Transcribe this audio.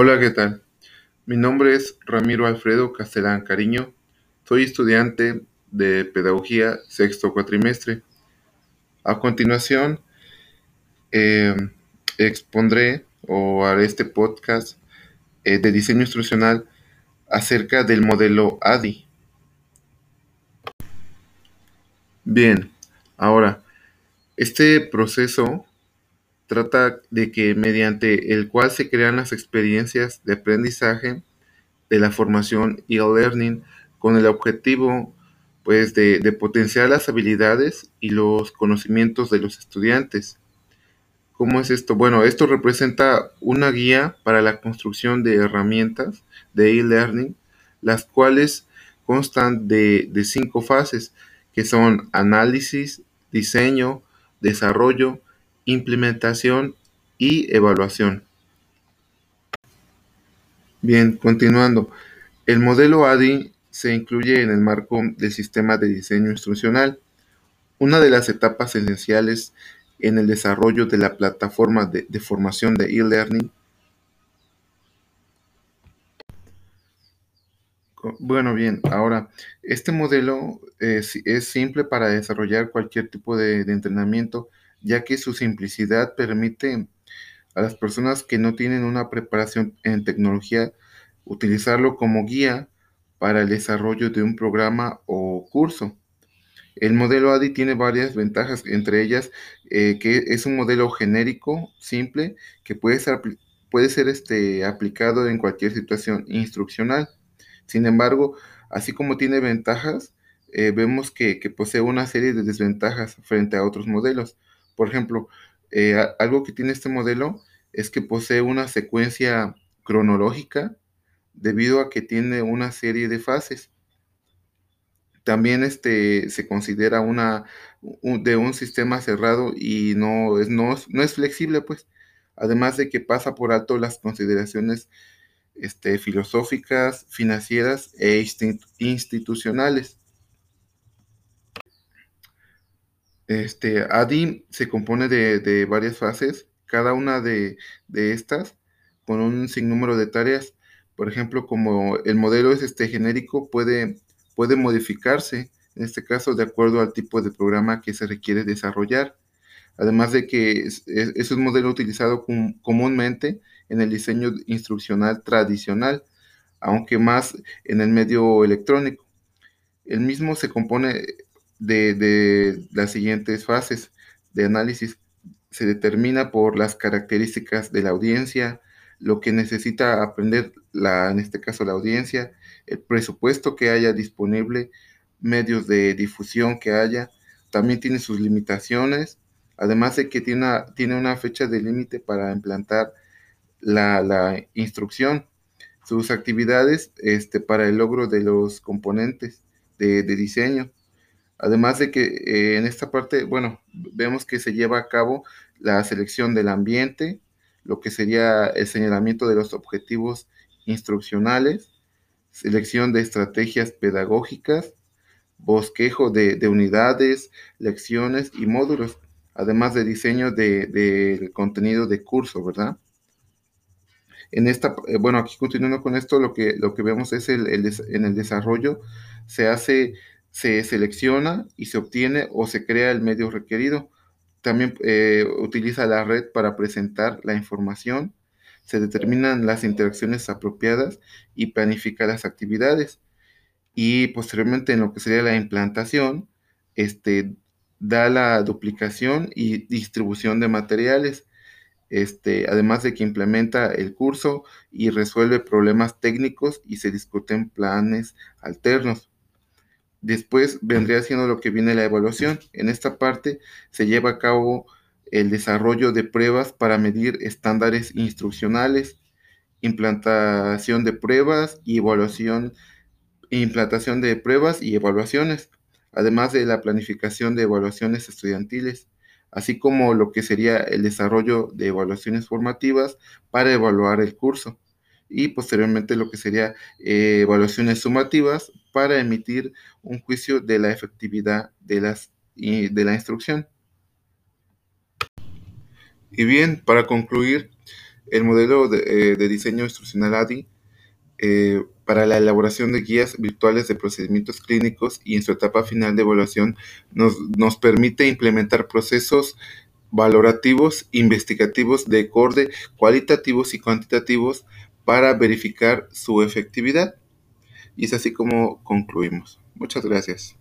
Hola, ¿qué tal? Mi nombre es Ramiro Alfredo Castellán Cariño. Soy estudiante de Pedagogía sexto cuatrimestre. A continuación, eh, expondré o haré este podcast eh, de diseño instruccional acerca del modelo ADI. Bien, ahora, este proceso trata de que mediante el cual se crean las experiencias de aprendizaje de la formación y el learning con el objetivo pues de, potenciar las habilidades y los conocimientos de los estudiantes. ¿Cómo es esto? Bueno, esto representa una guía para la construcción de herramientas de e-learning, las cuales constan de, de cinco fases, que son análisis, diseño, desarrollo, implementación y evaluación. Bien, continuando. El modelo ADI se incluye en el marco del sistema de diseño instruccional. Una de las etapas esenciales en el desarrollo de la plataforma de, formación de e-learning. Bueno, bien, ahora, este modelo es, es, simple para desarrollar cualquier tipo de entrenamiento ya que su simplicidad permite a las personas que no tienen una preparación en tecnología utilizarlo como guía para el desarrollo de un programa o curso. El modelo ADI tiene varias ventajas, entre ellas eh, que es un modelo genérico, simple, que puede ser, puede ser este, aplicado en cualquier situación instruccional. Sin embargo, así como tiene ventajas, eh, vemos que, que posee una serie de desventajas frente a otros modelos. Por ejemplo, eh, algo que tiene este modelo es que posee una secuencia cronológica debido a que tiene una serie de fases. También este, se considera una un, de un sistema cerrado y no es, no es flexible, pues. Además de que pasa por alto las consideraciones este, filosóficas, financieras e institucionales. Este, ADI se compone de, de varias fases, cada una de, de, estas con un sinnúmero de tareas. Por ejemplo, como el modelo es este genérico, puede, puede modificarse, en este caso, de acuerdo al tipo de programa que se requiere desarrollar. Además de que es, es, un modelo utilizado com, comúnmente en el diseño instruccional tradicional, aunque más en el medio electrónico. El mismo se compone de, las siguientes fases de análisis. Se determina por las características de la audiencia, lo que necesita aprender, la, en este caso la audiencia, el presupuesto que haya disponible, medios de difusión que haya, también tiene sus limitaciones, además de que tiene una, tiene una fecha de límite para implantar la, la, instrucción, sus actividades este, para el logro de los componentes de diseño, Además de que eh, en esta parte, bueno, vemos que se lleva a cabo la selección del ambiente, lo que sería el señalamiento de los objetivos instruccionales, selección de estrategias pedagógicas, bosquejo de, de unidades, lecciones y módulos, además de diseño del de contenido de curso, ¿verdad? En esta, eh, bueno, aquí continuando con esto, lo que, lo que vemos es el, el, en el desarrollo se hace se selecciona y se obtiene o se crea el medio requerido. También eh, utiliza la red para presentar la información, se determinan las interacciones apropiadas y planifica las actividades. Y posteriormente en lo que sería la implantación, este, da la duplicación y distribución de materiales. Este, además de que implementa el curso y resuelve problemas técnicos y se discuten planes alternos. Después vendría siendo lo que viene la evaluación. En esta parte se lleva a cabo el desarrollo de pruebas para medir estándares instruccionales, implantación de pruebas y evaluación, implantación de pruebas y evaluaciones, además de la planificación de evaluaciones estudiantiles, así como lo que sería el desarrollo de evaluaciones formativas para evaluar el curso y posteriormente lo que sería eh, evaluaciones sumativas para emitir un juicio de la efectividad de, de la instrucción. Y bien, para concluir, el modelo de, eh, diseño instruccional ADI eh, para la elaboración de guías virtuales de procedimientos clínicos y en su etapa final de evaluación nos, nos permite implementar procesos valorativos, investigativos de corte, cualitativos y cuantitativos para verificar su efectividad. Y es así como concluimos. Muchas gracias.